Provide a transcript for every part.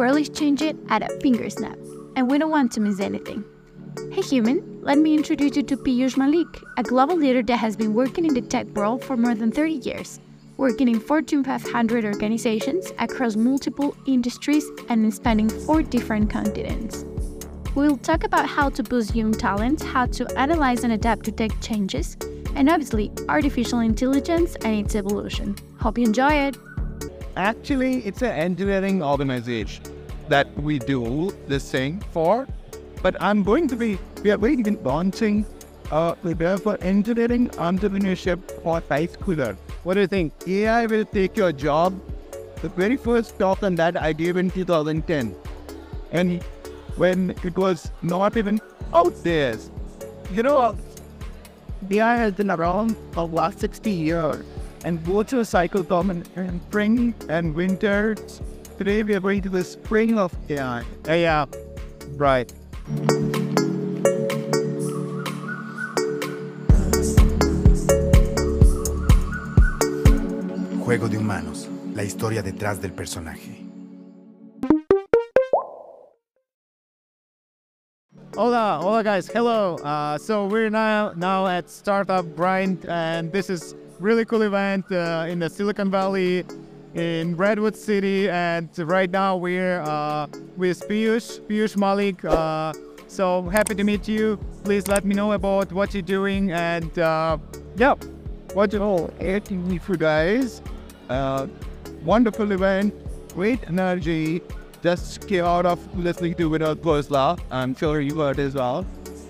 barely change it at a finger snap, and we don't want to miss anything. Hey human, let me introduce you to Piyush Malik, a global leader that has been working in the tech world for more than 30 years, working in Fortune 500 organizations across multiple industries and in spanning four different continents. We'll talk about how to boost young talent, how to analyze and adapt to tech changes, and obviously artificial intelligence and its evolution. Hope you enjoy it. Actually, it's an engineering organization that we do this thing for. But I'm going to be, we are going to be launching uh, a prepare for engineering entrepreneurship for high schooler. What do you think? AI will take your job. The very first talk on that I gave in 2010. And when it was not even out there. You know, AI has been around for the last 60 years and both a cycle come in spring and winter. Today we are going to the spring of AI. Yeah. Right. Juego de Humanos, la historia detrás del personaje. Hola, hola guys, hello. Uh, so we're now now at Startup Grind, and this is really cool event uh, in the Silicon Valley, in Redwood City, and right now we're uh, with Piyush, Piyush Malik. Uh, so happy to meet you. Please let me know about what you're doing, and uh, yeah, what you know, everything for guys. Uh, wonderful event, great energy. Just came out of listening to Vinod Khosla. I'm sure you heard as well.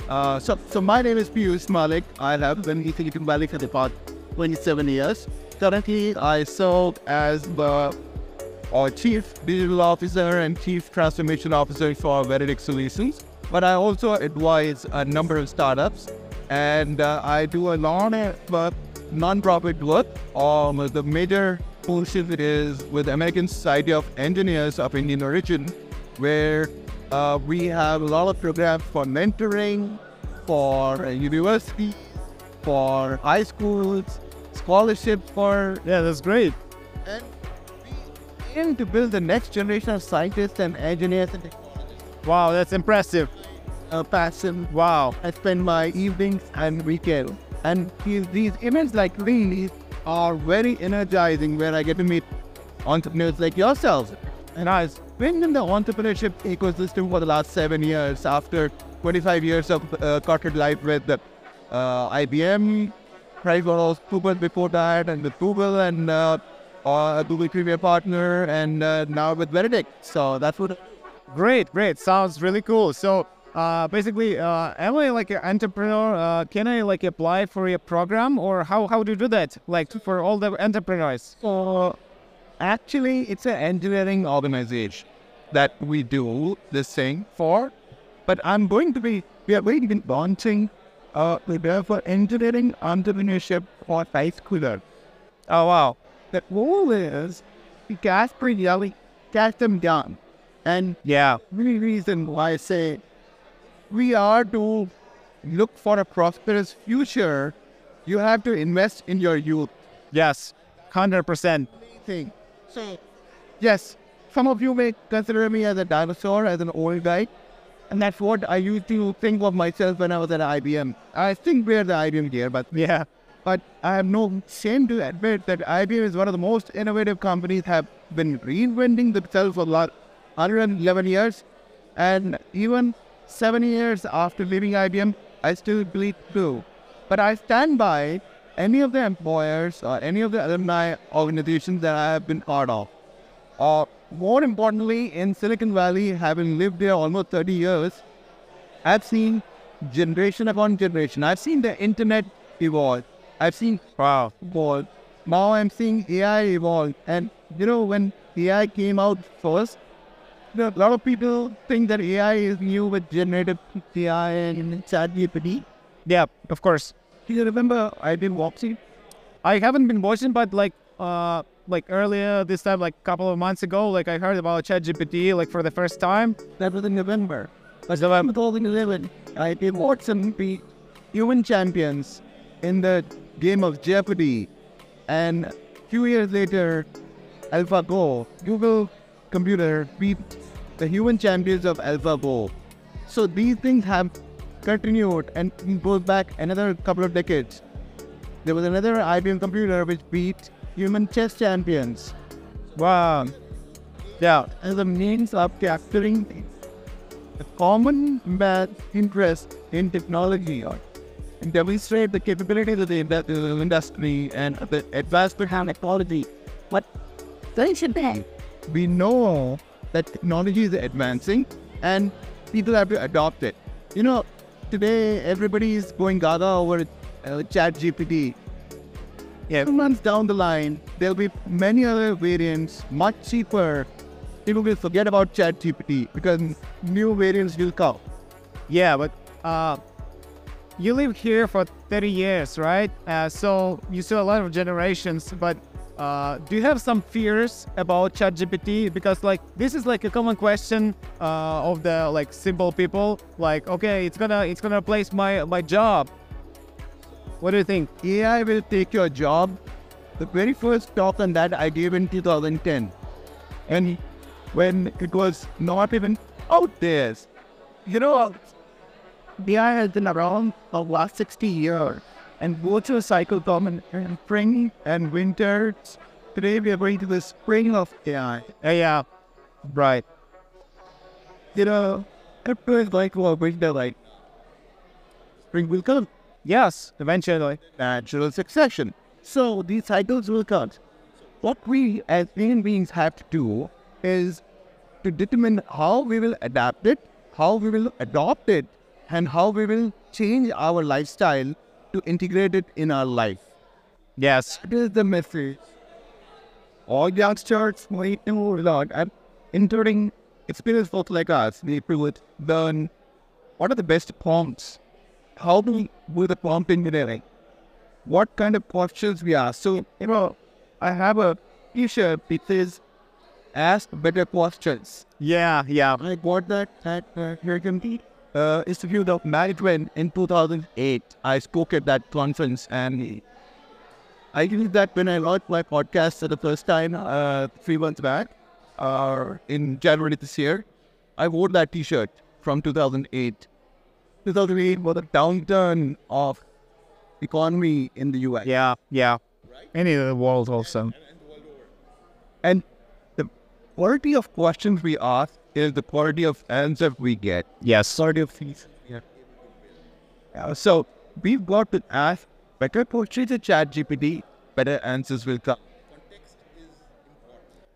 Uh, so, so my name is Piyush Malik. I have been in Silicon Valley for the past 27 years. Currently, I serve as the uh, Chief Digital Officer and Chief Transformation Officer for Veridic Solutions. But I also advise a number of startups, and uh, I do a lot of uh, non-profit work. Um, the major portion is with American Society of Engineers of Indian origin, where uh, we have a lot of programs for mentoring, for university, for high schools, scholarships for yeah, that's great. and we aim to build the next generation of scientists and engineers and Wow, that's impressive. uh, passion. Wow. I spend my evenings and weekend. And these, these events like these are very energizing where I get to meet entrepreneurs like yourselves. And I've been in the entrepreneurship ecosystem for the last seven years after 25 years of uh, corporate life with uh, IBM, Pricewaterhouse Google before that, and with Google and uh, uh, Google Premier Partner, and uh, now with Veridic. So that's what Great, great. Sounds really cool. So uh, basically, uh, am I like an entrepreneur? Uh, can I like apply for a program, or how how do you do that? Like for all the entrepreneurs? So actually, it's an engineering organization that we do this thing for. But I'm going to be, we are going to be launching uh, prepare for engineering entrepreneurship for high schooler. Oh wow. The goal is to pretty early, catch them down. And Yeah. the reason why I say we are to look for a prosperous future, you have to invest in your youth. Yes. Hundred percent. thing. So, yes, some of you may consider me as a dinosaur, as an old guy, and that's what I used to think of myself when I was at IBM. I think we're the IBM here, but Yeah. but I have no shame to admit that IBM is one of the most innovative companies. Have been reinventing themselves for the last 111 years, and even seven years after leaving IBM, I still believe true. But I stand by any of the employers or any of the alumni organizations that I have been part of. Or more importantly, in Silicon Valley, having lived there almost 30 years, I've seen generation upon generation. I've seen the internet evolve. I've seen Wow. evolve. Now I'm seeing AI evolve. And you know, when AI came out first, a lot of people think that AI is new with generative AI and ChatGPT. Yeah. Of course. Do you remember IBM Watson? I haven't been watching, but like uh like earlier this time, like a couple of months ago, like I heard about ChatGPT like for the first time. That was in November. But November 2011, IBM Watson be human champions in the game of Jeopardy. And a few years later, AlphaGo, Google computer beat the human champions of AlphaGo. So these things have continued and goes back another couple of decades. There was another IBM computer which beat human chess champions Wow. Yeah. as a means of capturing the common math interest in technology or and demonstrate the capabilities of the industry and the advancement of technology. But essentially, we know that technology is advancing and people have to adopt it. You know, today everybody is going gaga over uh, Chat GPT. Yeah. Two months down the line, there'll be many other variants, much cheaper. People will forget about Chat GPT because new variants will come. Yeah, but uh, you live here for 30 years, right? Uh, so you saw a lot of generations, but uh, do you have some fears about ChatGPT? Because like this is like a common question uh, of the like simple people. Like, okay, it's gonna it's gonna replace my my job. What do you think? AI will take your job. The very first talk on that I gave in 2010. And when it was not even out there. You know, AI has been around for the last 60 years. And both a cycle come in, in spring and winter. Today we are going to the spring of AI. Uh, yeah, right. You know, it feels like well, winter like spring will come. Yes, eventually. natural succession. So these cycles will come. What we as human beings have to do is to determine how we will adapt it, how we will adopt it, and how we will change our lifestyle to integrate it in our life. Yes. That is the message. All youngsters need to learn, and including experienced folks like us, we would learn what are the best prompts, how do we do the prompt engineering, what kind of questions we ask. So, you know, I have a t-shirt that says, ask better questions. Yeah, yeah. I got that at uh, American uh, Institute of Management in 2008. I spoke at that conference and I used that when I launched my podcast for the first time uh, three months back uh, in January this year. I wore that t-shirt from 2008. 2008 was a downturn of economy in the US. Yeah, yeah. Any of the world also. And the quality of questions we ask is the quality of answers we get. Yes. Quality of fees. Yeah. Uh, so we've got to ask better questions to chat GPT, better answers will come.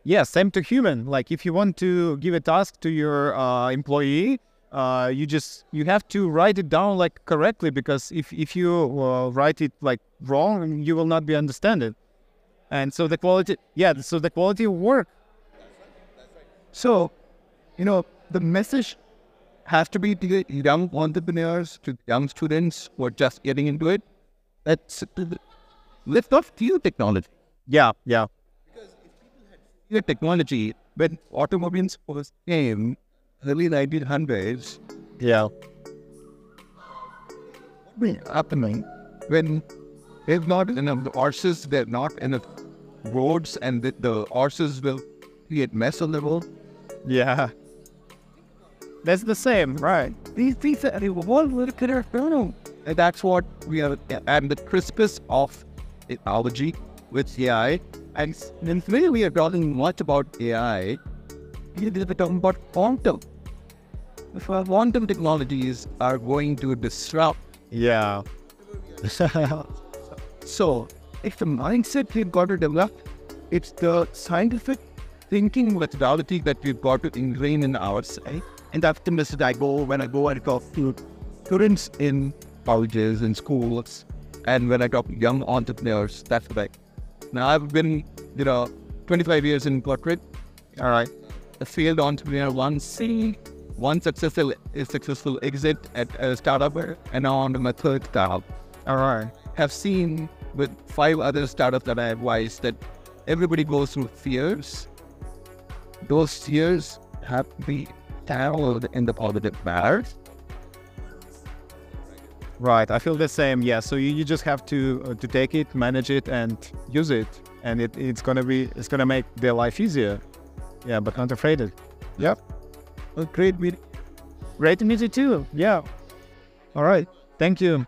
Yeah, same to human. Like if you want to give a task to your uh, employee, uh, you just you have to write it down like correctly because if if you uh, write it like wrong, you will not be understand it. And so the quality, yeah, so the quality of work. So, you know, the message has to be to young entrepreneurs, to young students who are just getting into it. That's let's not fear technology. Yeah, yeah, Because if people had Fear technology when automobiles first came, early 1900s, yeah, been happening when there's not enough horses, they're not enough roads, and the, the horses will create mess on the road. yeah. That's the same, right? These things are all little kid are And that's what we are at the crispest of technology with AI. And today we are talking much about AI. We are talking about quantum. If quantum technologies are going to disrupt Yeah. So, it's the mindset we've got to develop. It's the scientific thinking methodology that we've got to ingrain in ourselves. And that's the message I go when I go and talk to students in colleges and schools. And when I talk to young entrepreneurs, that's what I. Now, I've been, you know, 25 years in corporate. All right. A failed entrepreneur, once. C, one successful successful exit at a startup, and now on to my third startup All right. have seen with five other startups that I advise that everybody goes through fears. Those fears have to be tackled in the positive manner. Right, I feel the same. Yeah, so you, you just have to uh, to take it, manage it, and use it, and it, it's gonna be it's gonna make their life easier. Yeah, but not afraid it. Yep. Great meeting. Great to meet you too. Yeah. All right. Thank you.